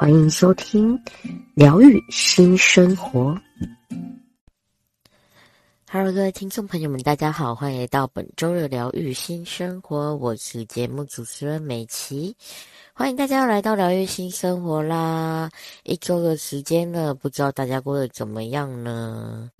欢迎收听疗愈新生活。Hello，各位听众朋友们，大家好，欢迎来到本周的疗愈新生活。我是节目主持人美琪，欢迎大家来到疗愈新生活啦！一周的时间了，不知道大家过得怎么样呢？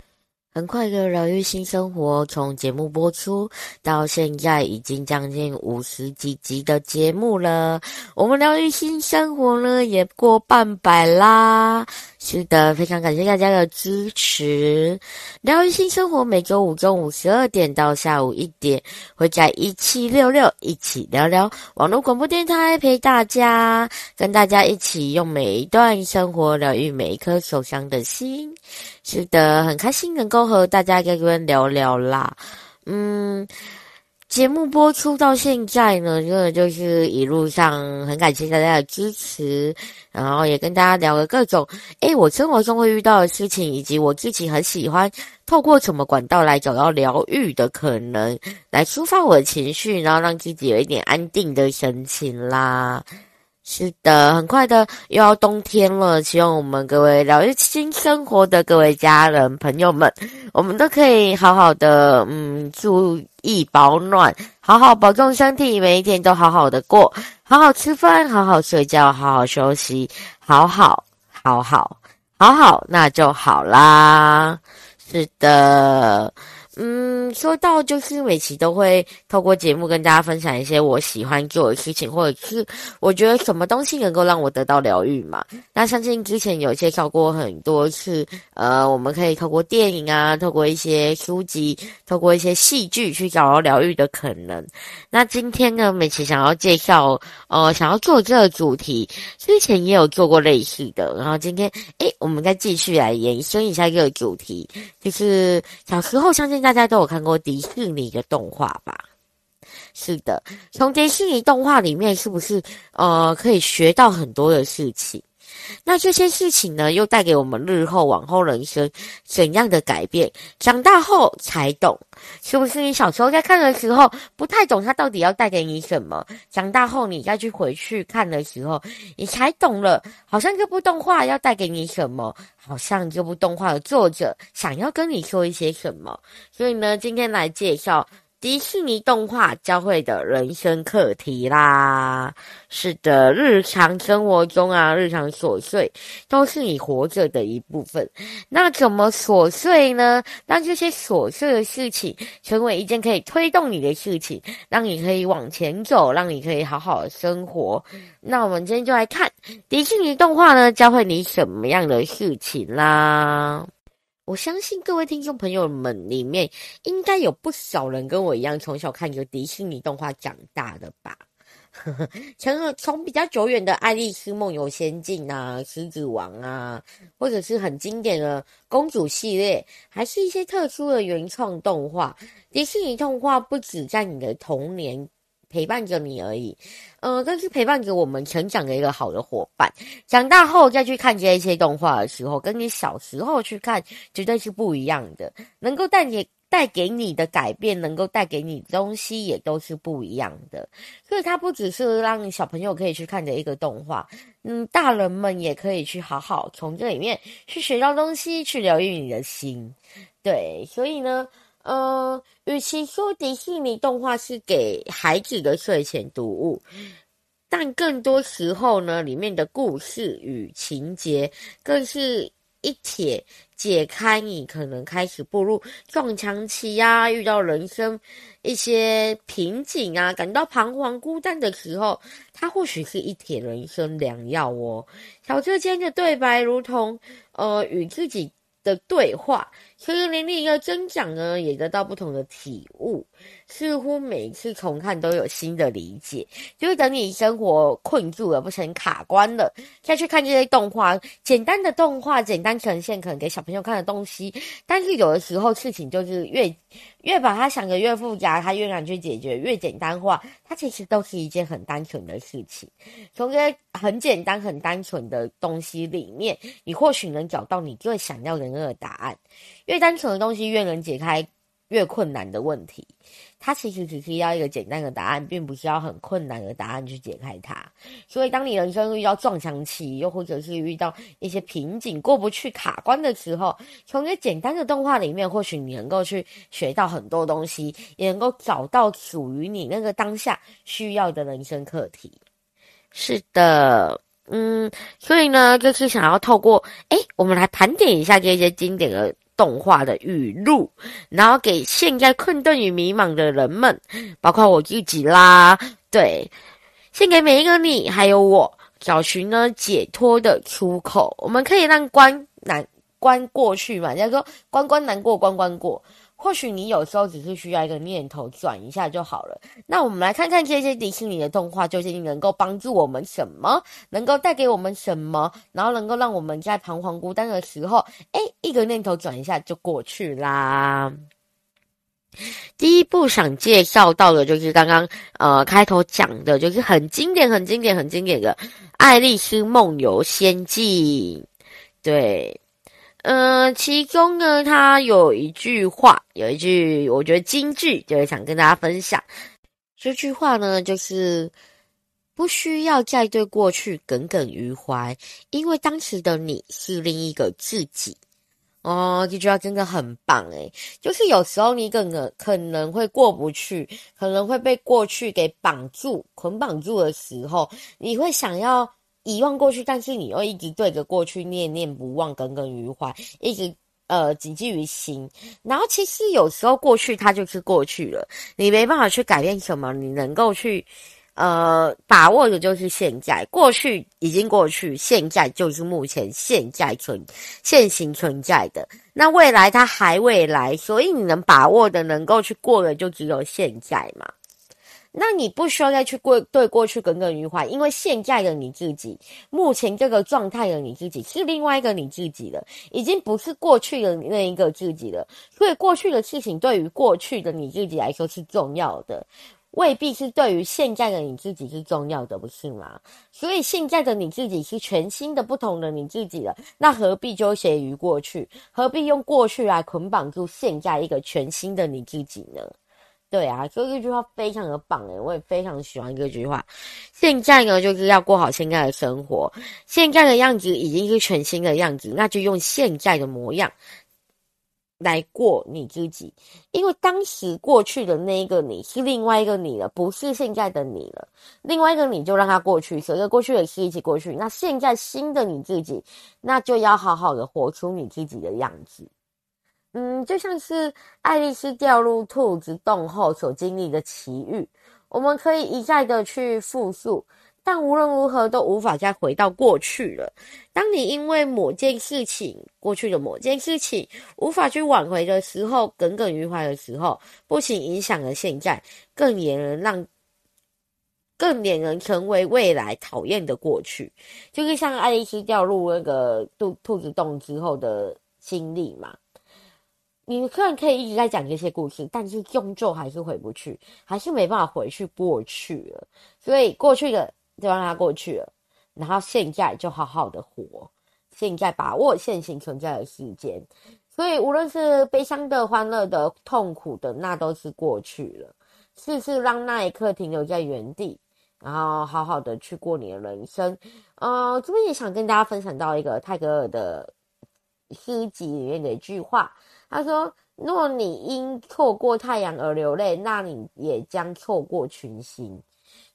很快的疗愈新生活，从节目播出到现在已经将近五十几集的节目了。我们疗愈新生活呢，也过半百啦。是的，非常感谢大家的支持。疗愈新生活每周五中午十二点到下午一点，会在一七六六一起聊聊网络广播电台，陪大家跟大家一起用每一段生活疗愈每一颗受伤的心。是的，很开心能够和大家在这边聊聊啦。嗯，节目播出到现在呢，真的就是一路上很感谢大家的支持，然后也跟大家聊了各种，诶，我生活中会遇到的事情，以及我自己很喜欢透过什么管道来找到疗愈的可能，来抒发我的情绪，然后让自己有一点安定的神情啦。是的，很快的又要冬天了，希望我们各位疗愈新生活的各位家人朋友们，我们都可以好好的，嗯，注意保暖，好好保重身体，每一天都好好的过，好好吃饭，好好睡觉，好好休息，好好，好好，好好，那就好啦。是的。嗯，说到就是每期都会透过节目跟大家分享一些我喜欢做的事情，或者是我觉得什么东西能够让我得到疗愈嘛。那相信之前有介绍过很多次，呃，我们可以透过电影啊，透过一些书籍，透过一些戏剧去找到疗愈的可能。那今天呢，每期想要介绍，呃，想要做这个主题，之前也有做过类似的，然后今天，诶，我们再继续来延伸一下这个主题，就是小时候相信在。大家都有看过迪士尼的动画吧？是的，从迪士尼动画里面是不是呃可以学到很多的事情？那这些事情呢，又带给我们日后往后人生怎样的改变？长大后才懂，是不是？你小时候在看的时候不太懂它到底要带给你什么？长大后你再去回去看的时候，你才懂了，好像这部动画要带给你什么？好像这部动画的作者想要跟你说一些什么？所以呢，今天来介绍。迪士尼动画教会的人生课题啦，是的，日常生活中啊，日常琐碎都是你活着的一部分。那怎么琐碎呢？让这些琐碎的事情成为一件可以推动你的事情，让你可以往前走，让你可以好好的生活。那我们今天就来看迪士尼动画呢，教会你什么样的事情啦。我相信各位听众朋友们里面，应该有不少人跟我一样，从小看着迪士尼动画长大的吧。从从比较久远的《爱丽丝梦游仙境》啊，《狮子王》啊，或者是很经典的公主系列，还是一些特殊的原创动画，迪士尼动画不止在你的童年。陪伴着你而已，呃，但是陪伴着我们成长的一个好的伙伴。长大后再去看这些动画的时候，跟你小时候去看绝对是不一样的。能够带你带给你的改变，能够带给你的东西也都是不一样的。所以它不只是让小朋友可以去看的一个动画，嗯，大人们也可以去好好从这里面去学到东西，去疗愈你的心。对，所以呢。呃，与其说迪士尼动画是给孩子的睡前读物，但更多时候呢，里面的故事与情节更是一帖解开你可能开始步入撞墙期呀、啊，遇到人生一些瓶颈啊，感到彷徨孤单的时候，它或许是一帖人生良药哦。小车间的对白如同呃与自己的对话，随着年龄的增长呢，也得到不同的体悟，似乎每次重看都有新的理解。就是等你生活困住了，不成卡关了，再去看这些动画，简单的动画，简单呈现可能给小朋友看的东西，但是有的时候事情就是越。越把它想得越复杂，他越难去解决；越简单化，它其实都是一件很单纯的事情。从这些很简单、很单纯的东西里面，你或许能找到你最想要的那个答案。越单纯的东西，越能解开。越困难的问题，它其实只是要一个简单的答案，并不是要很困难的答案去解开它。所以，当你人生遇到撞墙期，又或者是遇到一些瓶颈过不去、卡关的时候，从一个简单的动画里面，或许你能够去学到很多东西，也能够找到属于你那个当下需要的人生课题。是的，嗯，所以呢，就是想要透过，诶，我们来盘点一下这些经典的。动画的语录，然后给现在困顿与迷茫的人们，包括我自己啦，对，献给每一个你，还有我，找寻呢解脱的出口。我们可以让关难关过去嘛，人家说关关难过关关过。或许你有时候只是需要一个念头转一下就好了。那我们来看看这些迪士尼的动画究竟能够帮助我们什么，能够带给我们什么，然后能够让我们在彷徨孤单的时候，哎，一个念头转一下就过去啦。第一部想介绍到的就是刚刚呃开头讲的，就是很经典、很经典、很经典的《爱丽丝梦游仙境》，对。嗯、呃，其中呢，他有一句话，有一句我觉得金句，就是想跟大家分享。这句话呢，就是不需要再对过去耿耿于怀，因为当时的你是另一个自己。哦，这句话真的很棒诶，就是有时候你可能可能会过不去，可能会被过去给绑住、捆绑住的时候，你会想要。遗忘过去，但是你又一直对着过去念念不忘、耿耿于怀，一直呃谨记于心。然后其实有时候过去它就是过去了，你没办法去改变什么，你能够去呃把握的就是现在。过去已经过去，现在就是目前现在存现行存在的。那未来它还未来，所以你能把握的、能够去过的，就只有现在嘛。那你不需要再去过对过去耿耿于怀，因为现在的你自己，目前这个状态的你自己是另外一个你自己了，已经不是过去的那一个自己了。所以过去的事情对于过去的你自己来说是重要的，未必是对于现在的你自己是重要的，不是吗？所以现在的你自己是全新的、不同的你自己了，那何必纠结于过去？何必用过去来捆绑住现在一个全新的你自己呢？对啊，所以这句话非常的棒诶，我也非常喜欢这句话。现在呢，就是要过好现在的生活，现在的样子已经是全新的样子，那就用现在的模样来过你自己。因为当时过去的那一个你是另外一个你了，不是现在的你了。另外一个你就让它过去，随着过去的事一起过去。那现在新的你自己，那就要好好的活出你自己的样子。嗯，就像是爱丽丝掉入兔子洞后所经历的奇遇，我们可以一再的去复述，但无论如何都无法再回到过去了。当你因为某件事情，过去的某件事情无法去挽回的时候，耿耿于怀的时候，不仅影响了现在，更也能让，更也能成为未来讨厌的过去。就是像爱丽丝掉入那个兔兔子洞之后的经历嘛。你虽然可以一直在讲这些故事，但是终究还是回不去，还是没办法回去过去了。所以过去的就让它过去了，然后现在就好好的活，现在把握现行存在的时间。所以无论是悲伤的、欢乐的、痛苦的，那都是过去了。试试让那一刻停留在原地，然后好好的去过你的人生。呃，这边也想跟大家分享到一个泰戈尔的诗集里面的一句话。他说：“若你因错过太阳而流泪，那你也将错过群星。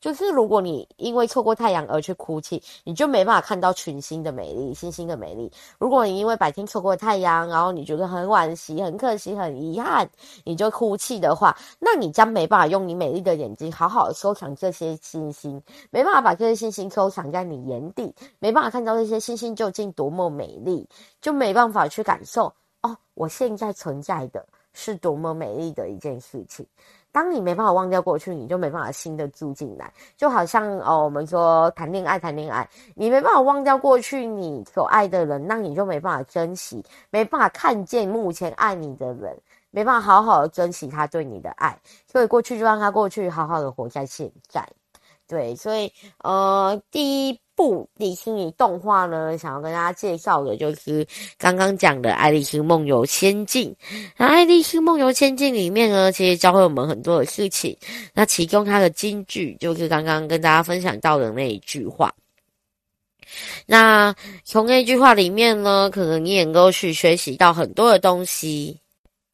就是如果你因为错过太阳而去哭泣，你就没办法看到群星的美丽、星星的美丽。如果你因为白天错过太阳，然后你觉得很惋惜、很可惜、很遗憾，你就哭泣的话，那你将没办法用你美丽的眼睛好好收藏这些星星，没办法把这些星星收藏在你眼底，没办法看到这些星星究竟多么美丽，就没办法去感受。”哦，我现在存在的是多么美丽的一件事情。当你没办法忘掉过去，你就没办法新的住进来。就好像哦，我们说谈恋爱，谈恋爱，你没办法忘掉过去你所爱的人，那你就没办法珍惜，没办法看见目前爱你的人，没办法好好的珍惜他对你的爱。所以过去就让他过去，好好的活在现在。对，所以呃，第一。部迪士尼动画呢，想要跟大家介绍的就是刚刚讲的《爱丽丝梦游仙境》。那《爱丽丝梦游仙境》里面呢，其实教会我们很多的事情。那其中它的金句就是刚刚跟大家分享到的那一句话。那从那句话里面呢，可能你也能够去学习到很多的东西，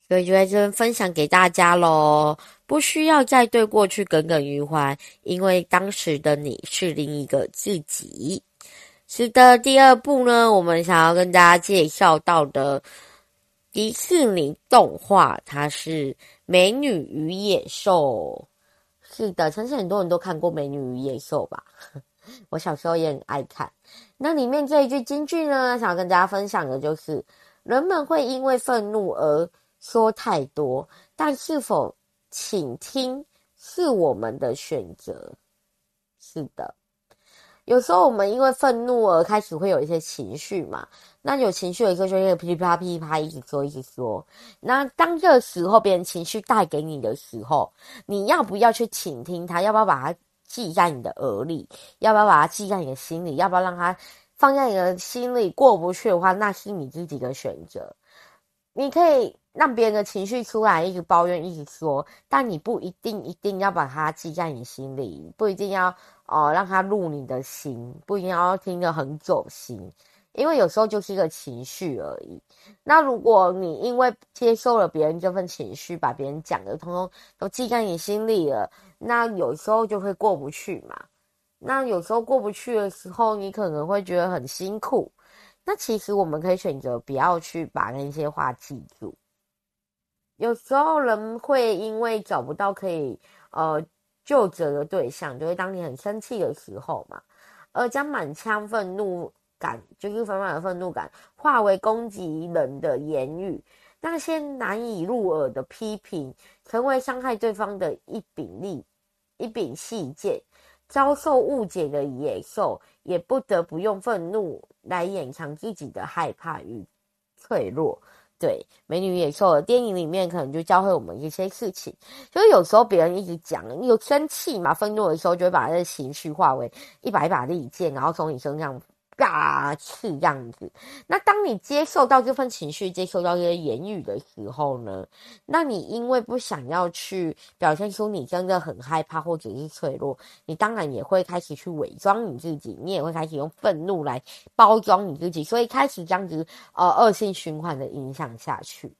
所以就在这边分享给大家喽。不需要再对过去耿耿于怀，因为当时的你是另一个自己。是的，第二部呢，我们想要跟大家介绍到的迪士尼动画，它是《美女与野兽》。是的，相信很多人都看过《美女与野兽》吧？我小时候也很爱看。那里面这一句金句呢，想要跟大家分享的就是：人们会因为愤怒而说太多，但是否请听是我们的选择，是的。有时候我们因为愤怒而开始会有一些情绪嘛，那有情绪的时候就会噼里啪啦噼里啪啦一直说一直说。那当这个时候别人情绪带给你的时候，你要不要去倾听他？要不要把它记在你的耳里？要不要把它记在你的心里？要不要让它放在你的心里过不去的话，那是你自己的选择。你可以。让别人的情绪出来，一直抱怨，一直说，但你不一定一定要把它记在你心里，不一定要哦、让它入你的心，不一定要听得很走心，因为有时候就是一个情绪而已。那如果你因为接受了别人这份情绪，把别人讲的通通都记在你心里了，那有时候就会过不去嘛。那有时候过不去的时候，你可能会觉得很辛苦。那其实我们可以选择不要去把那些话记住。有时候人会因为找不到可以呃救责的对象，就会当你很生气的时候嘛，而将满腔愤怒感，就是满满的愤怒感，化为攻击人的言语，那些难以入耳的批评，成为伤害对方的一柄利一柄细剑。遭受误解的野兽，也不得不用愤怒来掩藏自己的害怕与脆弱。对《美女与野兽》的电影里面，可能就教会我们一些事情。就是有时候别人一直讲，你有生气嘛、愤怒的时候，就会把他的情绪化为一把一把利剑，然后从你身上。嘎刺这样子，那当你接受到这份情绪，接受到这些言语的时候呢，那你因为不想要去表现出你真的很害怕或者是脆弱，你当然也会开始去伪装你自己，你也会开始用愤怒来包装你自己，所以开始这样子呃恶性循环的影响下去。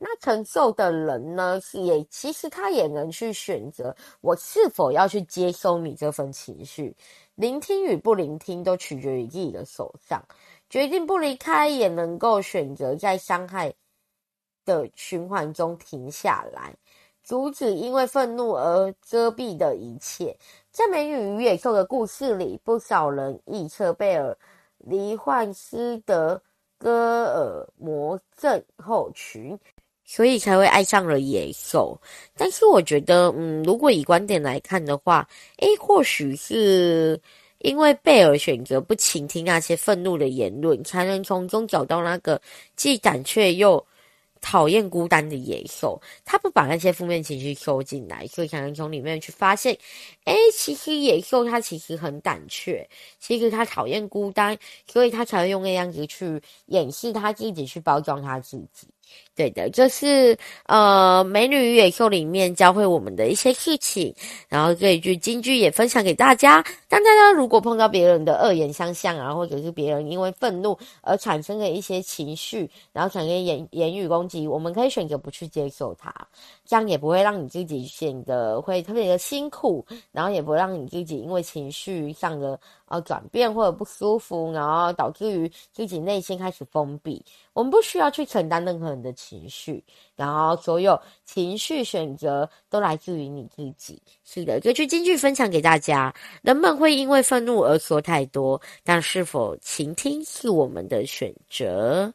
那承受的人呢，是也其实他也能去选择，我是否要去接收你这份情绪。聆听与不聆听都取决于自己的手上，决定不离开，也能够选择在伤害的循环中停下来，阻止因为愤怒而遮蔽的一切。在《美女与野兽》的故事里，不少人臆测贝尔罹患斯德哥尔摩症候群。所以才会爱上了野兽，但是我觉得，嗯，如果以观点来看的话，诶，或许是因为贝尔选择不倾听那些愤怒的言论，才能从中找到那个既胆怯又讨厌孤单的野兽，他不把那些负面情绪收进来，所以才能从里面去发现，诶，其实野兽它其实很胆怯，其实他讨厌孤单，所以他才会用那样子去掩饰他自己，去包装他自己。对的，就是呃《美女与野兽》里面教会我们的一些事情，然后这一句金句也分享给大家。但大家如果碰到别人的恶言相向啊，或者是别人因为愤怒而产生的一些情绪，然后产生言言语攻击，我们可以选择不去接受它，这样也不会让你自己显得会特别的辛苦，然后也不会让你自己因为情绪上的。呃，转变或者不舒服，然后导致于自己内心开始封闭。我们不需要去承担任何人的情绪，然后所有情绪选择都来自于你自己。是的，这句金句分享给大家。人们会因为愤怒而说太多，但是否倾听是我们的选择。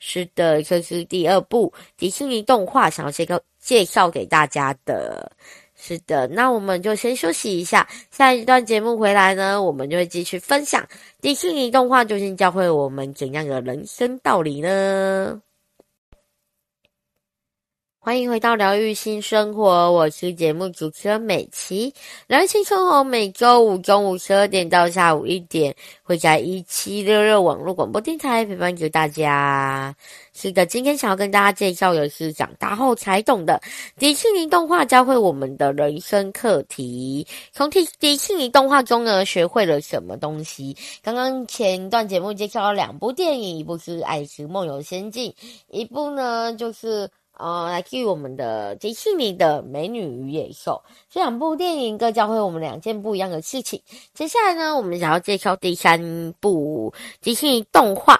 是的，这是第二部迪士尼动画，想要介绍介绍给大家的。是的，那我们就先休息一下，下一段节目回来呢，我们就会继续分享迪士尼动画究竟教会我们怎样的人生道理呢？欢迎回到疗愈新生活，我是节目主持人美琪。疗愈新生活每周五中午十二点到下午一点，会在一七六六网络广播电台陪伴着大家。是的，今天想要跟大家介绍的是长大后才懂的迪士尼动画教会我们的人生课题。从迪迪士尼动画中呢，学会了什么东西？刚刚前段节目介绍了两部电影，一部是《爱是梦游仙境》，一部呢就是。呃，来自于我们的迪士尼的《美女与野兽》这两部电影，各教会我们两件不一样的事情。接下来呢，我们想要介绍第三部迪士尼动画，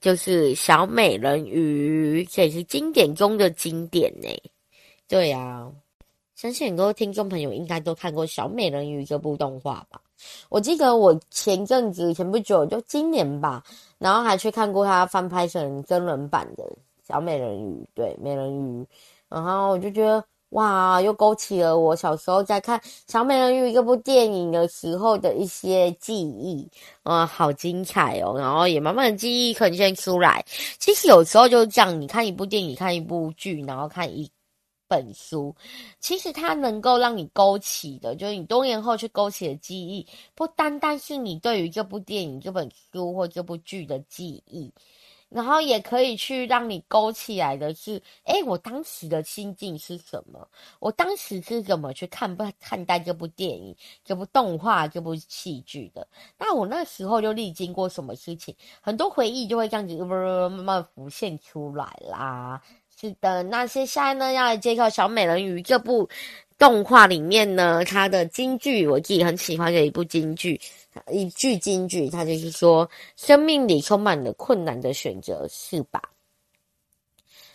就是《小美人鱼》，这也是经典中的经典呢。对呀、啊，相信很多听众朋友应该都看过《小美人鱼》这部动画吧？我记得我前阵子前不久，就今年吧，然后还去看过它翻拍成真人版的。小美人鱼，对，美人鱼，然后我就觉得哇，又勾起了我小时候在看小美人鱼这部电影的时候的一些记忆，啊，好精彩哦！然后也慢慢的记忆呈现出来。其实有时候就是这样，你看一部电影，看一部剧，然后看一本书，其实它能够让你勾起的，就是你多年后去勾起的记忆，不单单是你对于这部电影、这本书或这部剧的记忆。然后也可以去让你勾起来的是，诶，我当时的心境是什么？我当时是怎么去看不看待这部电影、这部动画、这部戏剧的？那我那时候就历经过什么事情？很多回忆就会这样子慢慢浮现出来啦。是的，那接下来呢，要来介绍《小美人鱼》这部动画里面呢，它的金句，我自己很喜欢的一部金句。一句金句，它就是说：生命里充满了困难的选择，是吧？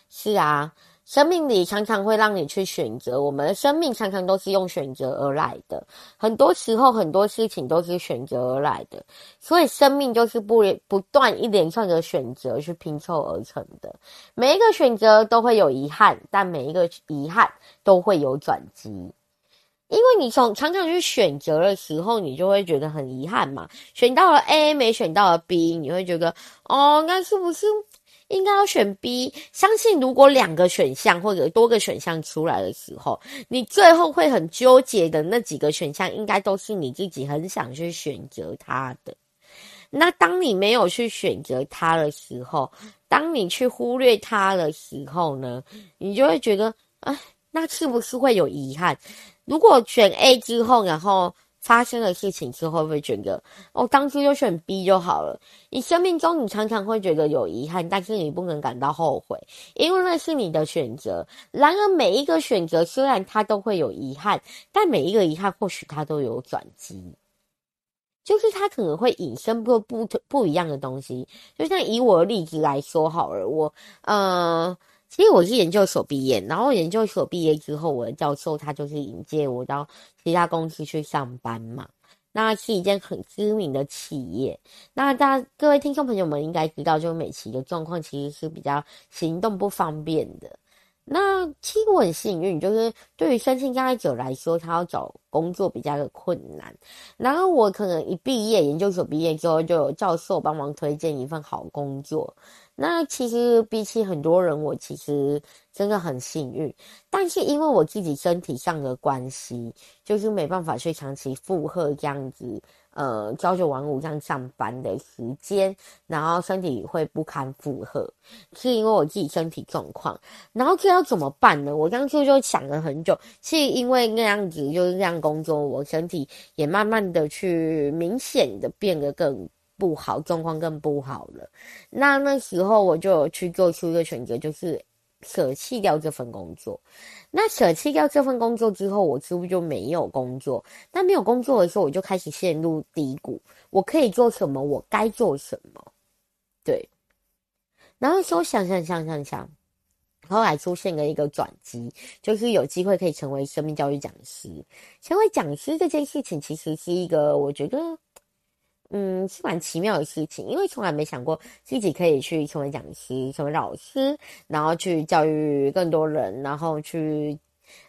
是啊，生命里常常会让你去选择。我们的生命常常都是用选择而来的，很多时候很多事情都是选择而来的。所以，生命就是不不断一连串的选择去拼凑而成的。每一个选择都会有遗憾，但每一个遗憾都会有转机。因为你从常常去选择的时候，你就会觉得很遗憾嘛。选到了 A，没选到了 B，你会觉得哦，那是不是应该要选 B？相信如果两个选项或者多个选项出来的时候，你最后会很纠结的那几个选项，应该都是你自己很想去选择它的。那当你没有去选择它的时候，当你去忽略它的时候呢，你就会觉得，哎，那是不是会有遗憾？如果选 A 之后，然后发生的事情之后，会不会觉得哦，当初就选 B 就好了？你生命中你常常会觉得有遗憾，但是你不能感到后悔，因为那是你的选择。然而每一个选择虽然它都会有遗憾，但每一个遗憾或许它都有转机，就是它可能会引申不不不一样的东西。就像以我的例子来说好了，我呃。其实我是研究所毕业，然后研究所毕业之后，我的教授他就是引荐我到其他公司去上班嘛。那是一件很知名的企业。那大各位听众朋友们应该知道，就美琪的状况其实是比较行动不方便的。那其实我很幸运，就是对于身心障碍者来说，他要找工作比较的困难。然后我可能一毕业，研究所毕业之后，就有教授帮忙推荐一份好工作。那其实比起很多人，我其实真的很幸运。但是因为我自己身体上的关系，就是没办法去长期负荷这样子，呃，朝九晚五这样上班的时间，然后身体会不堪负荷，是因为我自己身体状况。然后这要怎么办呢？我当初就想了很久，是因为那样子就是这样工作，我身体也慢慢的去明显的变得更。不好，状况更不好了。那那时候我就去做出一个选择，就是舍弃掉这份工作。那舍弃掉这份工作之后，我是不是就没有工作？那没有工作的时候，我就开始陷入低谷。我可以做什么？我该做什么？对。然后说想想想想想，后来出现了一个转机，就是有机会可以成为生命教育讲师。成为讲师这件事情，其实是一个我觉得。嗯，是蛮奇妙的事情，因为从来没想过自己可以去成为讲师、成为老师，然后去教育更多人，然后去。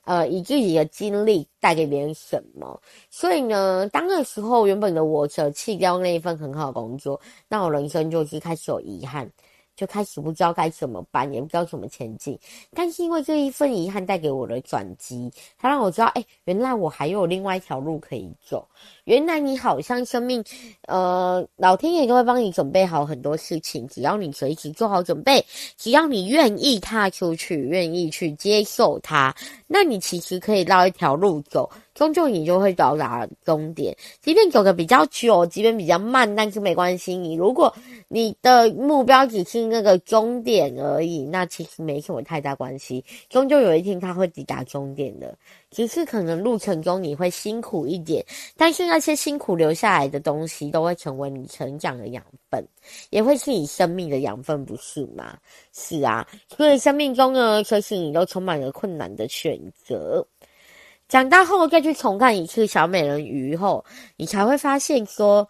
呃，以自己的经历带给别人什么？所以呢，当那时候原本的我舍弃掉那一份很好的工作，那我人生就是开始有遗憾。就开始不知道该怎么办，也不知道怎么前进。但是因为这一份遗憾带给我的转机，它让我知道，哎，原来我还有另外一条路可以走。原来你好像生命，呃，老天爷都会帮你准备好很多事情，只要你随时做好准备，只要你愿意踏出去，愿意去接受它，那你其实可以绕一条路走。终究你就会到达终点，即便走得比较久，即便比较慢，但是没关系。你如果你的目标只是那个终点而已，那其实没什么太大关系。终究有一天他会抵达终点的，只是可能路程中你会辛苦一点，但是那些辛苦留下来的东西都会成为你成长的养分，也会是你生命的养分，不是吗？是啊，所以生命中呢，其实你都充满了困难的选择。长大后再去重看一次小美人鱼后，你才会发现说，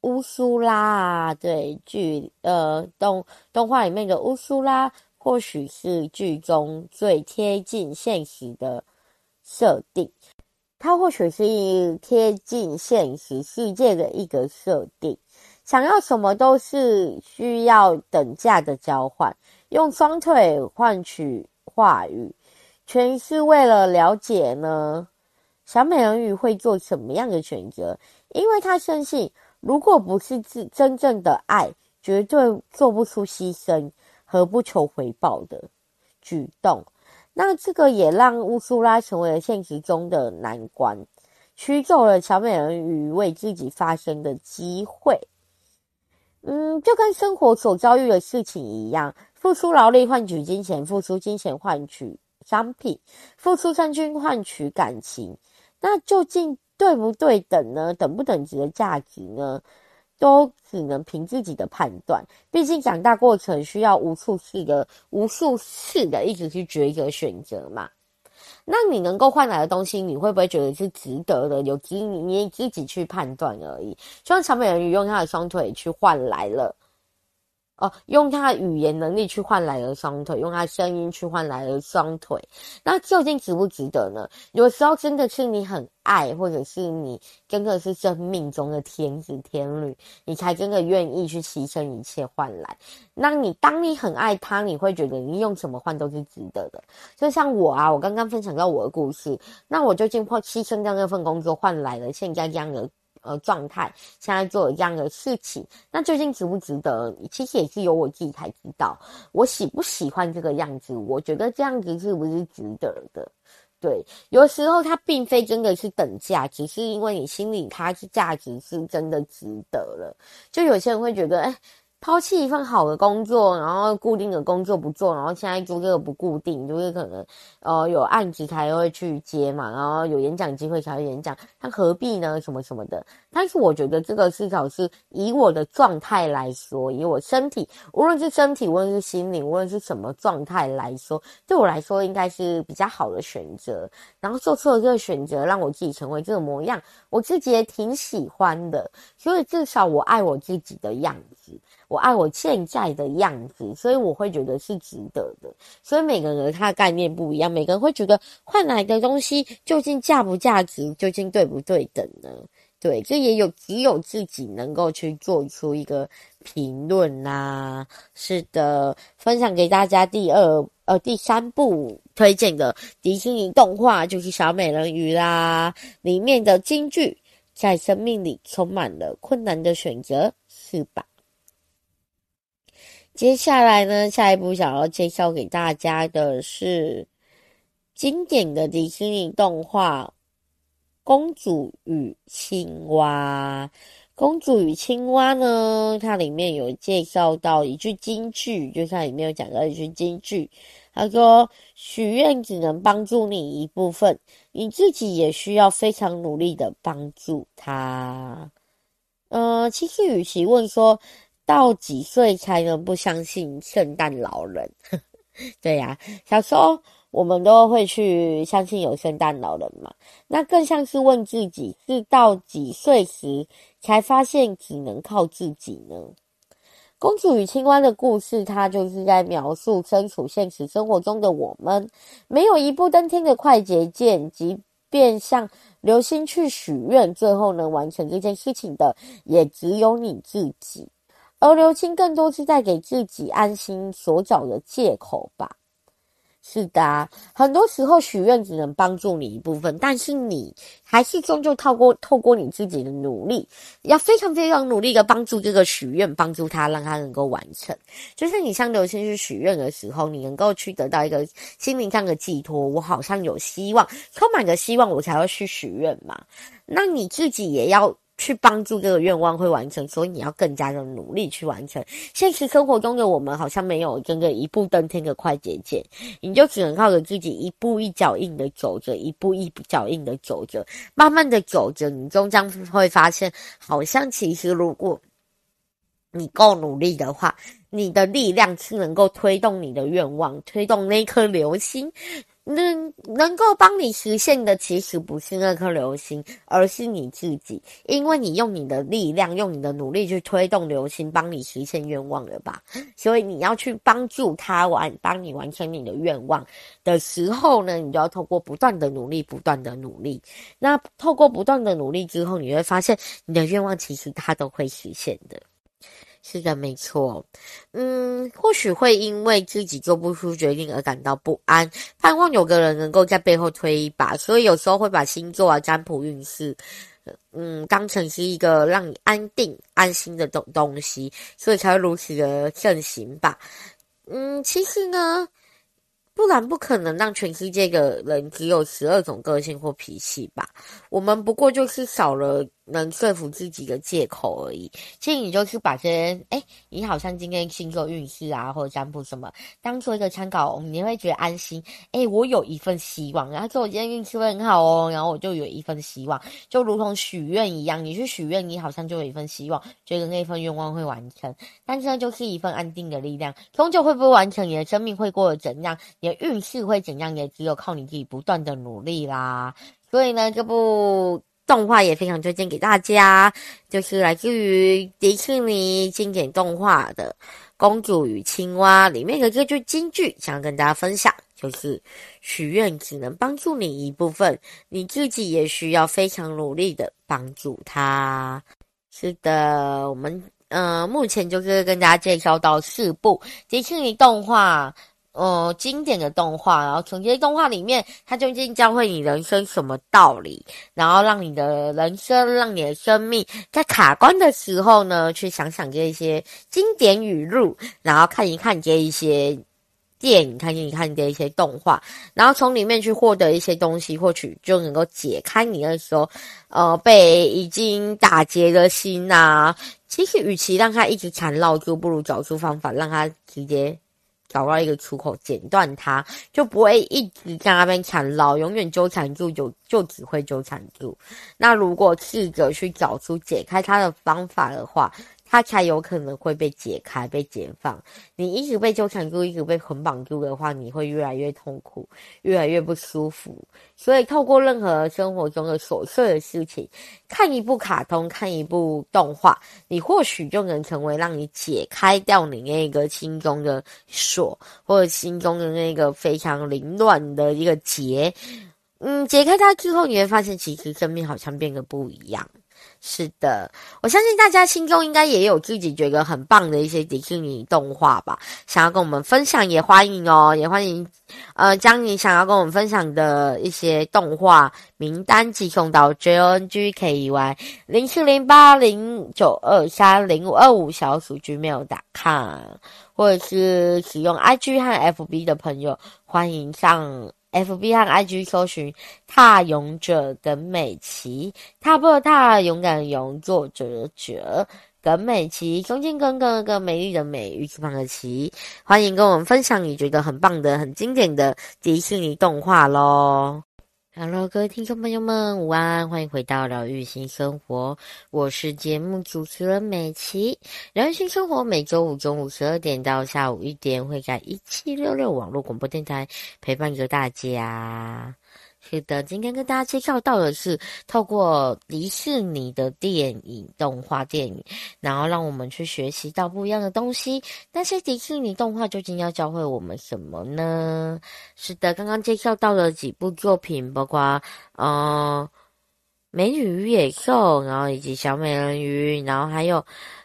乌苏拉啊，对剧呃动动画里面的乌苏拉，或许是剧中最贴近现实的设定。它或许是贴近现实世界的一个设定。想要什么都是需要等价的交换，用双腿换取话语。全是为了了解呢，小美人鱼会做什么样的选择？因为她相信，如果不是自真正的爱，绝对做不出牺牲和不求回报的举动。那这个也让乌苏拉成为了现实中的难关，取走了小美人鱼为自己发声的机会。嗯，就跟生活所遭遇的事情一样，付出劳力换取金钱，付出金钱换取。商品付出真心换取感情，那究竟对不对等呢？等不等值的价值呢？都只能凭自己的判断。毕竟长大过程需要无数次的、无数次的一直去抉择选择嘛。那你能够换来的东西，你会不会觉得是值得的？有机你自己去判断而已。就像小美人鱼用她的双腿去换来了。哦，用他的语言能力去换来了双腿，用他的声音去换来了双腿，那究竟值不值得呢？有时候真的是你很爱，或者是你真的是生命中的天子天女，你才真的愿意去牺牲一切换来。那你当你很爱他，你会觉得你用什么换都是值得的。就像我啊，我刚刚分享到我的故事，那我究竟会牺牲掉那份工作换来了现在这样的。呃，状态现在做这样的事情，那究竟值不值得？其实也是由我自己才知道，我喜不喜欢这个样子？我觉得这样子是不是值得的？对，有时候它并非真的是等价，只是因为你心里它是价值是真的值得了。就有些人会觉得，哎。抛弃一份好的工作，然后固定的工作不做，然后现在做这个不固定，就是可能呃有案子才会去接嘛，然后有演讲机会才会演讲，那何必呢？什么什么的。但是我觉得这个至少是以我的状态来说，以我身体，无论是身体，无论是心灵，无论是什么状态来说，对我来说应该是比较好的选择。然后做出了这个选择，让我自己成为这个模样，我自己也挺喜欢的。所以至少我爱我自己的样子。我爱我现在的样子，所以我会觉得是值得的。所以每个人他的概念不一样，每个人会觉得换来的东西究竟价不价值，究竟对不对等呢？对，这也有只有自己能够去做出一个评论啦。是的，分享给大家第二呃第三部推荐的迪士尼动画就是小美人鱼啦，里面的金句，在生命里充满了困难的选择，是吧？接下来呢，下一步想要介绍给大家的是经典的迪士尼动画《公主与青蛙》。《公主与青蛙》呢，它里面有介绍到一句金句，就像里面有讲到一句金句，他说：“许愿只能帮助你一部分，你自己也需要非常努力的帮助他。”呃，其实与其问说，到几岁才能不相信圣诞老人？对呀、小时候我们都会去相信有圣诞老人嘛。那更像是问自己，是到几岁时才发现只能靠自己呢？公主与青蛙的故事，它就是在描述身处现实生活中的我们，没有一步登天的快捷键，即便像流星去许愿，最后能完成这件事情的，也只有你自己。而刘青更多是在给自己安心所找的借口吧。是的，很多时候许愿只能帮助你一部分，但是你还是终究透过透过你自己的努力，要非常非常努力的帮助这个许愿，帮助他，让他能够完成。就是你向刘星去许愿的时候，你能够去得到一个心灵上的寄托，我好像有希望，充满着希望，我才会去许愿嘛。那你自己也要。去帮助这个愿望会完成，所以你要更加的努力去完成。现实生活中的我们好像没有真的一步登天的快捷键，你就只能靠着自己一步一脚印的走着，一步一步脚印的走着，慢慢的走着，你终将会发现，好像其实如果你够努力的话，你的力量是能够推动你的愿望，推动那颗流星。能能够帮你实现的，其实不是那颗流星，而是你自己，因为你用你的力量，用你的努力去推动流星，帮你实现愿望了吧？所以你要去帮助他完，帮你完成你的愿望的时候呢，你就要透过不断的努力，不断的努力。那透过不断的努力之后，你会发现你的愿望其实它都会实现的。是的，没错。嗯，或许会因为自己做不出决定而感到不安，盼望有个人能够在背后推一把，所以有时候会把星座啊、占卜运势，嗯，当成是一个让你安定、安心的东东西，所以才会如此的盛行吧。嗯，其实呢。不然不可能让全世界的人只有十二种个性或脾气吧？我们不过就是少了能说服自己的借口而已。其实你就是把这些，哎，你好像今天星座运势啊，或者占卜什么，当做一个参考，你会觉得安心。哎，我有一份希望，然后说我今天运气会很好哦，然后我就有一份希望，就如同许愿一样，你去许愿，你好像就有一份希望，觉得那份愿望会完成。但是呢，就是一份安定的力量，终究会不会完成，你的生命会过得怎样？你的运势会怎样？也只有靠你自己不断的努力啦。所以呢，这部动画也非常推荐给大家，就是来自于迪士尼经典动画的《公主与青蛙》里面的这句金句，想跟大家分享，就是许愿只能帮助你一部分，你自己也需要非常努力的帮助他。是的，我们呃目前就是跟大家介绍到四部迪士尼动画。呃、经典的动画，然后从这些动画里面，它究竟教会你人生什么道理？然后让你的人生，让你的生命在卡关的时候呢，去想想这些经典语录，然后看一看这一些电影，看一看这一些动画，然后从里面去获得一些东西，或许就能够解开你那时候，呃，被已经打结的心啊。其实，与其让它一直缠绕住，不如找出方法，让它直接。找到一个出口，剪断它，就不会一直在那边缠绕，永远纠缠住，就就只会纠缠住。那如果试着去找出解开它的方法的话，它才有可能会被解开、被解放。你一直被纠缠住，一直被捆绑住的话，你会越来越痛苦，越来越不舒服。所以，透过任何生活中的琐碎的事情，看一部卡通，看一部动画，你或许就能成为让你解开掉你那个心中的锁，或者心中的那个非常凌乱的一个结。嗯，解开它之后，你会发现，其实生命好像变得不一样。是的，我相信大家心中应该也有自己觉得很棒的一些迪士尼动画吧，想要跟我们分享也欢迎哦，也欢迎，呃，将你想要跟我们分享的一些动画名单寄送到 j o n g k e y 零四零八零九二三零五二五小鼠 gmail.com，或者是使用 IG 和 FB 的朋友，欢迎上。F B 和 I G 搜寻“踏勇者”耿美琪，踏步踏，勇敢的勇，作者者，耿美琪，胸间跟个个美丽的美，玉字旁的琪，欢迎跟我们分享你觉得很棒的、很经典的迪士尼动画喽。Hello，各位听众朋友们，午安！欢迎回到疗愈新生活，我是节目主持人美琪。疗愈新生活每周五中午十二点到下午一点，会在一七六六网络广播电台陪伴着大家。是的，今天跟大家介绍到的是透过迪士尼的电影、动画电影，然后让我们去学习到不一样的东西。但是迪士尼动画究竟要教会我们什么呢？是的，刚刚介绍到了几部作品，包括嗯《美女与野兽》，然后以及小美人鱼，然后还有《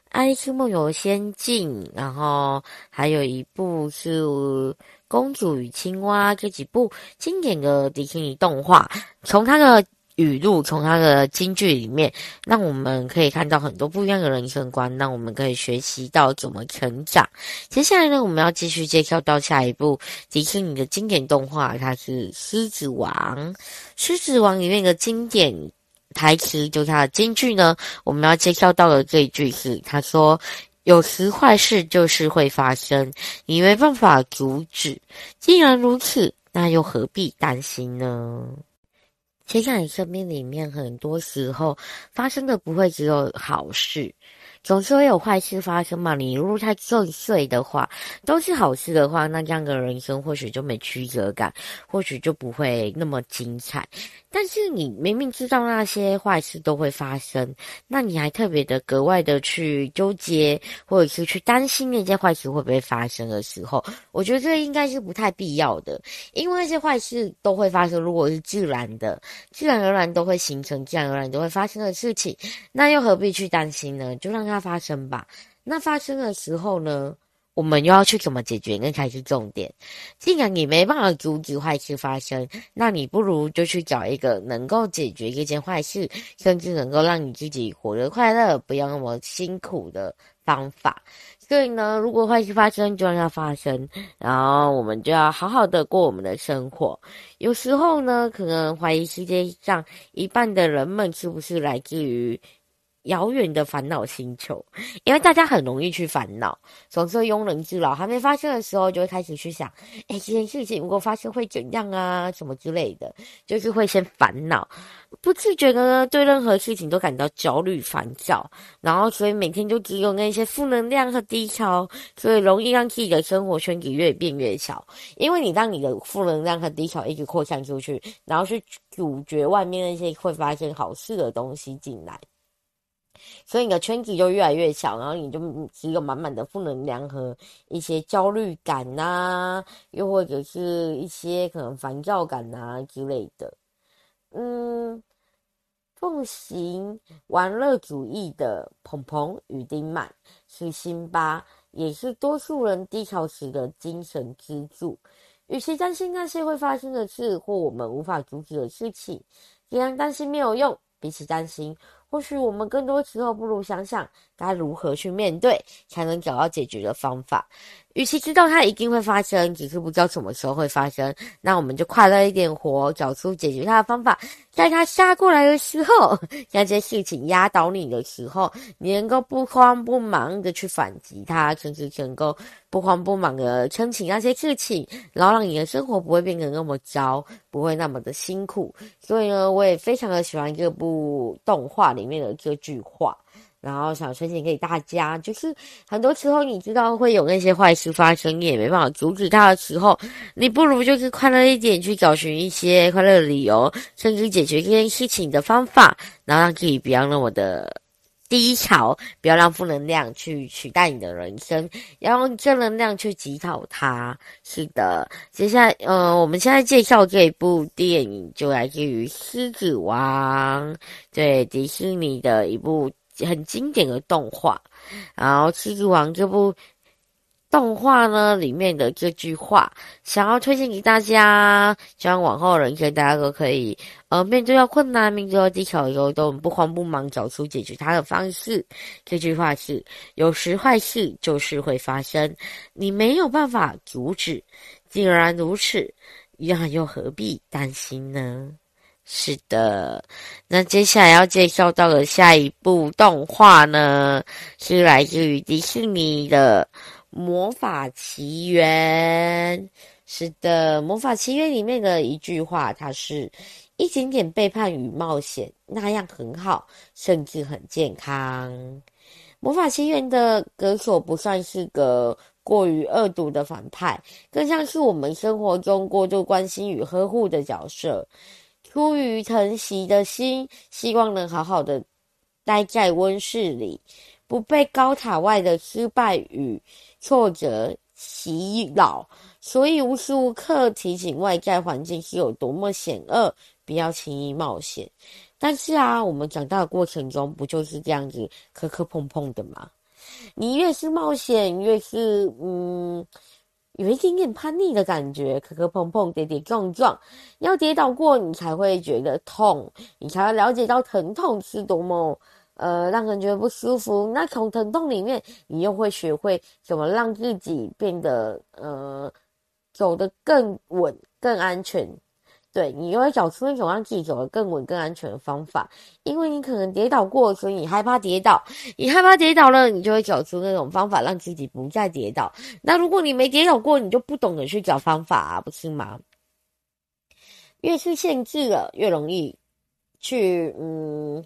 爱丽丝梦游仙境》，然后还有一部是。公主与青蛙这几部经典的迪士尼动画，从它的语录，从它的金句里面，让我们可以看到很多不一样的人生观，让我们可以学习到怎么成长。接下来呢，我们要继续介绍到下一部迪士尼的经典动画，它是《狮子王》。《狮子王》里面的经典台词，就是它的金句呢，我们要介绍到的这一句是，他说。有时坏事就是会发生，你没办法阻止。既然如此，那又何必担心呢？其实你生命里面很多时候发生的不会只有好事。总是会有坏事发生嘛。你如果太顺遂的话，都是好事的话，那这样的人生或许就没曲折感，或许就不会那么精彩。但是你明明知道那些坏事都会发生，那你还特别的格外的去纠结，或者是去担心那些坏事会不会发生的时候，我觉得这应该是不太必要的。因为那些坏事都会发生，如果是自然的、自然而然都会形成、自然而然都会发生的事情，那又何必去担心呢？就让。它发生吧，那发生的时候呢，我们又要去怎么解决？那才是重点。既然你没办法阻止坏事发生，那你不如就去找一个能够解决这件坏事，甚至能够让你自己活得快乐、不要那么辛苦的方法。所以呢，如果坏事发生，就让它发生，然后我们就要好好的过我们的生活。有时候呢，可能怀疑世界上一半的人们是不是来自于。遥远的烦恼星球，因为大家很容易去烦恼，总是庸人自扰。还没发生的时候，就会开始去想：哎，这件事情如果发生会怎样啊？什么之类的，就是会先烦恼，不自觉的呢，对任何事情都感到焦虑、烦躁，然后所以每天就只有那些负能量和低潮，所以容易让自己的生活圈子越变越小。因为你让你的负能量和低潮一直扩散出去，然后去阻绝外面那些会发生好事的东西进来。所以你的圈子就越来越小，然后你就只有满满的负能量和一些焦虑感呐、又或者是一些可能烦躁感呐、之类的。嗯，奉行玩乐主义的鹏鹏与丁满是辛巴，也是多数人低潮时的精神支柱。与其担心那些会发生的事或我们无法阻止的事情，既然担心没有用，比起担心。或许我们更多时候不如想想该如何去面对，才能找到解决的方法。与其知道它一定会发生，只是不知道什么时候会发生，那我们就快乐一点活，找出解决它的方法。在它杀过来的时候，那些事情压倒你的时候，你能够不慌不忙的去反击它，甚至能够不慌不忙的撑起那些事情，然后让你的生活不会变得那么糟，不会那么的辛苦。所以呢，我也非常的喜欢这部动画里面的这句话。然后想推荐给大家，就是很多时候你知道会有那些坏事发生，你也没办法阻止它的时候，你不如就是快乐一点，去找寻一些快乐的理由，甚至解决这件事情的方法，然后让自己不要那么的低潮，不要让负能量去取代你的人生，要用正能量去击倒它。是的，接下来，呃，我们现在介绍这一部电影，就来自于《狮子王》，对，迪士尼的一部。很经典的动画，然后《狮子王》这部动画呢，里面的这句话，想要推荐给大家，希望往后人生大家都可以，呃，面对到困难、面对到低潮的时候，都不慌不忙，找出解决它的方式。这句话是：有时坏事就是会发生，你没有办法阻止。既然如此，那又何必担心呢？是的，那接下来要介绍到的下一部动画呢，是来自于迪士尼的《魔法奇缘》。是的，《魔法奇缘》里面的一句话，它是一点点背叛与冒险，那样很好，甚至很健康。《魔法奇缘》的格索不算是个过于恶毒的反派，更像是我们生活中过度关心与呵护的角色。出于疼惜的心，希望能好好的待在温室里，不被高塔外的失败与挫折洗脑，所以无时无刻提醒外在环境是有多么险恶，不要轻易冒险。但是啊，我们长大的过程中不就是这样子磕磕碰碰的吗？你越是冒险，越是嗯，有一点点叛逆的感觉，磕磕碰碰，跌跌撞撞，要跌倒过，你才会觉得痛，你才会了解到疼痛是多么呃让人觉得不舒服。那从疼痛里面，你又会学会怎么让自己变得呃走得更稳、更安全。对，你又会找出那种让自己走得更稳、更安全的方法，因为你可能跌倒过，所以你害怕跌倒。你害怕跌倒了，你就会找出那种方法让自己不再跌倒。那如果你没跌倒过，你就不懂得去找方法，不是吗？越是限制了，越容易去嗯。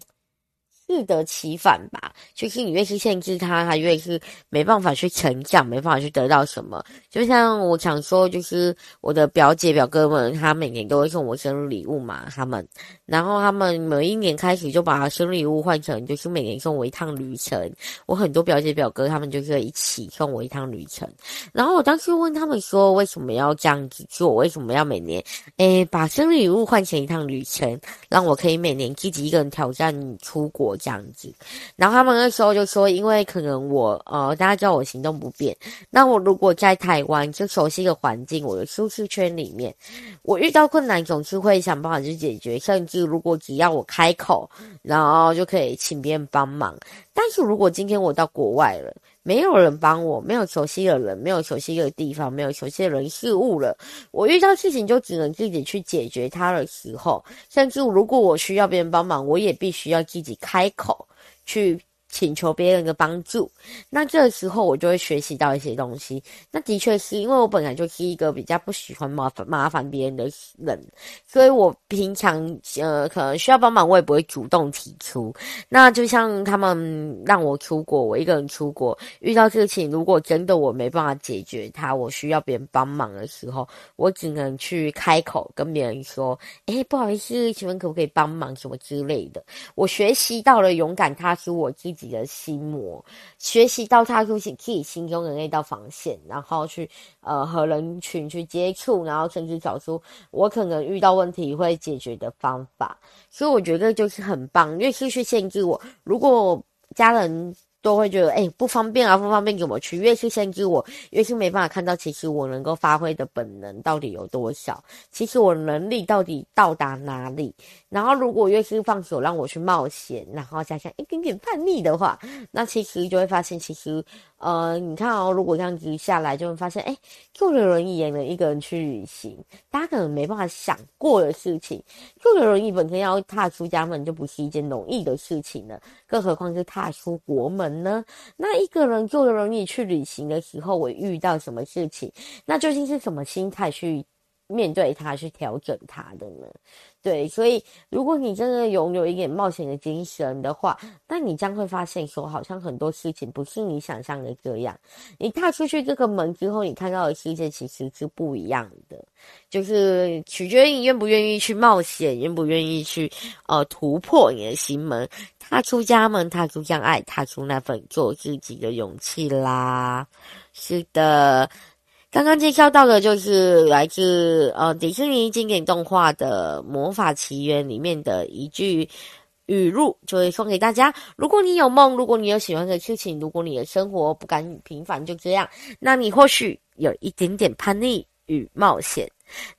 适得其反吧，就是你越是限制他，他越是没办法去成长，没办法去得到什么。就像我想说，就是我的表姐表哥们，他每年都会送我生日礼物嘛，他们，然后他们每一年开始就把生日礼物换成，就是每年送我一趟旅程。我很多表姐表哥他们就是一起送我一趟旅程。然后我当时问他们说，为什么要这样子做？为什么要每年诶把生日礼物换成一趟旅程，让我可以每年自己一个人挑战出国？这样子，然后他们那时候就说，因为可能我呃，大家知道我行动不便，那我如果在台湾就熟悉的环境，我的舒适圈里面，我遇到困难总是会想办法去解决，甚至如果只要我开口，然后就可以请别人帮忙。但是如果今天我到国外了，没有人帮我，没有熟悉的人，没有熟悉的地方，没有熟悉的人事物了。我遇到事情就只能自己去解决它的时候，甚至如果我需要别人帮忙，我也必须要自己开口去。请求别人的帮助，那这个时候我就会学习到一些东西。那的确是因为我本来就是一个比较不喜欢麻烦麻烦别人的人，所以我平常呃可能需要帮忙，我也不会主动提出。那就像他们让我出国，我一个人出国遇到事情，如果真的我没办法解决它，我需要别人帮忙的时候，我只能去开口跟别人说：“哎，不好意思，请问可不可以帮忙什么之类的。”我学习到了勇敢踏出我自己。你的心魔，学习到踏出自己心中的那道防线，然后去呃和人群去接触，然后甚至找出我可能遇到问题会解决的方法。所以我觉得就是很棒，越是去限制我，如果家人。都会觉得，哎、不方便啊，不方便给我去？越是限制我，越是没办法看到，其实我能够发挥的本能到底有多少？其实我能力到底到达哪里？然后，如果越是放手让我去冒险，然后加上一点点叛逆的话，那其实就会发现，其实。呃，你看哦，如果这样子下来，就会发现，哎，坐着轮椅也能一个人去旅行，大家可能没办法想过的事情。坐着轮椅本身要踏出家门就不是一件容易的事情了，更何况是踏出国门呢？那一个人做容易去旅行的时候，我遇到什么事情？那究竟是什么心态去面对它，去调整它的呢？对，所以如果你真的拥有一点冒险的精神的话，那你将会发现说，好像很多事情不是你想象的这样。你踏出去这个门之后，你看到的世界其实是不一样的，就是取决于你愿不愿意去冒险，愿不愿意去呃突破你的心门，踏出家门，踏出障碍，踏出那份做自己的勇气啦。是的。刚刚介绍到的就是来自呃迪士尼经典动画的《魔法奇缘》里面的一句语录，就会送给大家：如果你有梦，如果你有喜欢的事情，如果你的生活不甘平凡就这样，那你或许有一点点叛逆与冒险，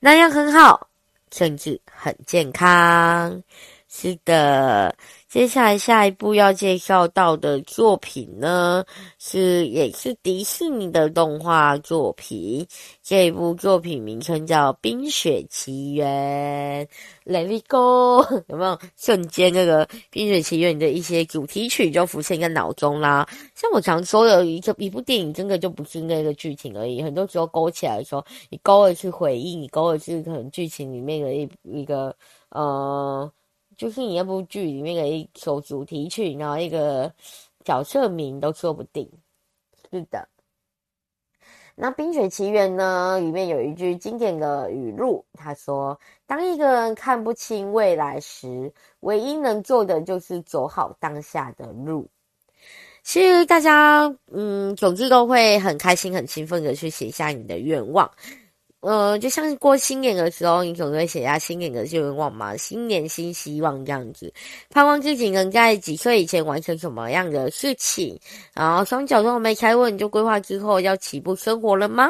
那样很好，甚至很健康。是的。接下来下一部要介绍到的作品呢，是也是迪士尼的动画作品。这一部作品名称叫《冰雪奇缘》，Let it go，有没有瞬间那个《冰雪奇缘》的一些主题曲就浮现在脑中啦？像我常说的一个一部电影，真的就不是那个剧情而已。很多时候勾起来的时候，你勾的是回忆，你勾的是可能剧情里面的一一个呃。就是你那部剧里面的一首主题曲，然后一个角色名都说不定。是的，那《冰雪奇缘》呢，里面有一句经典的语录，他说：“当一个人看不清未来时，唯一能做的就是走好当下的路。”其实大家，嗯，总之都会很开心、很兴奋的去写下你的愿望。呃，就像过新年的时候，你总会写下新年的愿望嘛，新年新希望这样子，盼望自己能在几岁以前完成什么样的事情，然后双脚都没开稳，你就规划之后要起步生活了吗？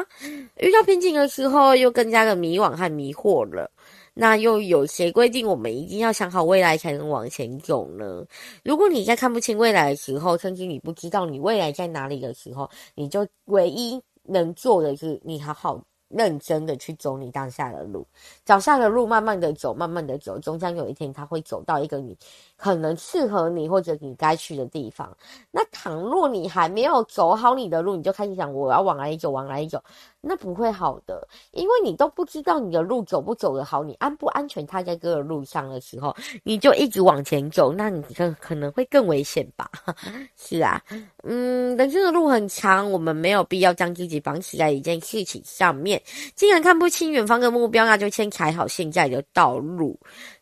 遇到瓶颈的时候，又更加的迷惘和迷惑了。那又有谁规定我们一定要想好未来才能往前走呢？如果你在看不清未来的时候，甚至你不知道你未来在哪里的时候，你就唯一能做的是你好好。认真的去走你当下的路，脚下的路慢慢的走，慢慢的走，终将有一天他会走到一个你可能适合你或者你该去的地方。那倘若你还没有走好你的路，你就开始想我要往哪里走，往哪里走。那不会好的，因为你都不知道你的路走不走得好，你安不安全踏在这个路上的时候，你就一直往前走，那你可可能会更危险吧？是啊，嗯，人生的路很长，我们没有必要将自己绑死在一件事情上面。既然看不清远方的目标，那就先踩好现在的道路。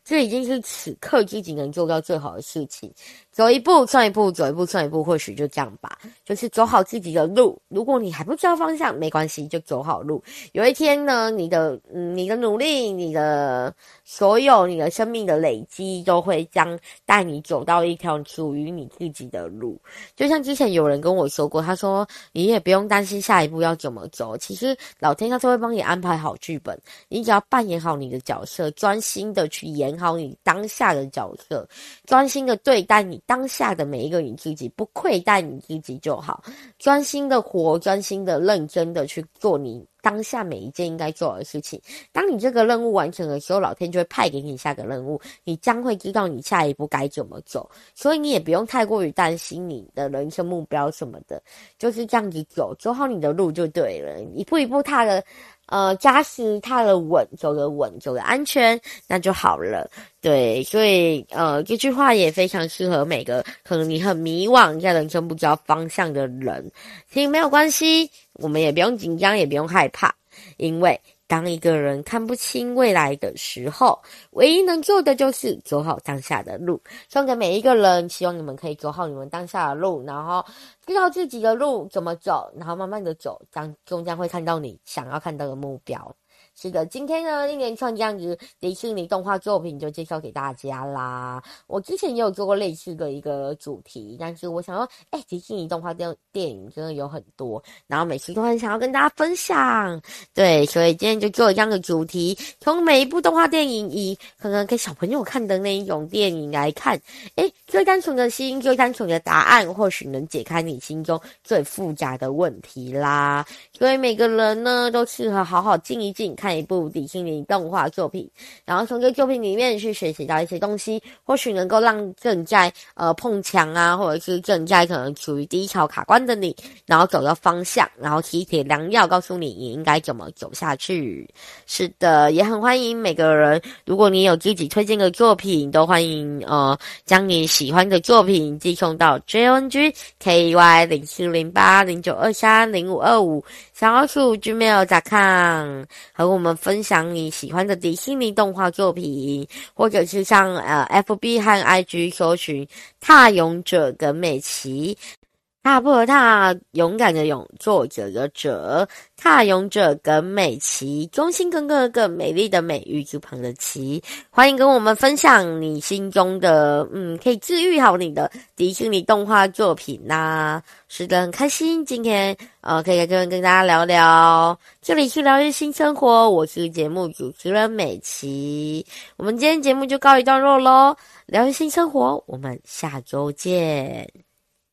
这已经是此刻自己能做到最好的事情。走一步算一步，走一步算一步，或许就这样吧。就是走好自己的路。如果你还不知道方向，没关系，就走好路。有一天呢，你的，你的努力，你的所有，你的生命的累积，都会将带你走到一条属于你自己的路。就像之前有人跟我说过，他说你也不用担心下一步要怎么走。其实老天他都会帮你安排好剧本，你只要扮演好你的角色，专心的去演好你当下的角色，专心的对待你当下的每一个你自己，不亏待你自己就好。专心的活，专心的认真的去做你当下每一件应该做的事情。当你这个任务完成的时候，老天就会派给你下个任务，你将会知道你下一步该怎么走。所以你也不用太过于担心你的人生目标什么的，就是这样子走，走好你的路就对了，一步一步踏的。呃，扎实他的稳，走的稳，走的安全，那就好了。对，所以呃，这句话也非常适合每个可能你很迷惘，在人生不知道方向的人。其实没有关系，我们也不用紧张，也不用害怕，因为。当一个人看不清未来的时候，唯一能做的就是走好当下的路。送给每一个人，希望你们可以走好你们当下的路，然后知道自己的路怎么走，然后慢慢的走，将终将会看到你想要看到的目标。是的，今天呢，一连串这样子迪士尼动画作品就介绍给大家啦。我之前也有做过类似的一个主题，但是我想说，哎，迪士尼动画电电影真的有很多，然后每次都很想要跟大家分享。对，所以今天就做这样的主题，从每一部动画电影以可能给小朋友看的那一种电影来看，哎，最单纯的心，最单纯的答案，或许能解开你心中最复杂的问题啦。所以每个人呢，都适合好好静一静，看。看一部迪士尼动画作品，然后从这个作品里面去学习到一些东西，或许能够让正在呃碰墙啊，或者是正在可能处于低潮卡关的你，然后找到方向，然后提铁良药，告诉你你应该怎么走下去。是的，也很欢迎每个人，如果你有自己推荐的作品，都欢迎呃将你喜欢的作品寄送到 J N G K Y 零四零八零九二三零五二五小老鼠 gmail.com 和我。们分享你喜欢的迪士尼动画作品，或者是上呃 FB 和 IG 搜寻“踏勇者”跟美琪。踏破踏，勇敢的勇，作者的者，踏勇者耿美琪，忠心耿耿的耿，美丽的美，玉字旁的琪，欢迎跟我们分享你心中的，嗯，可以治愈好你的迪士尼动画作品呐、是的，很开心，今天呃，可以跟跟大家聊聊，这里是疗愈新生活，我是节目主持人美琪，我们今天节目就告一段落喽，疗愈新生活，我们下周见。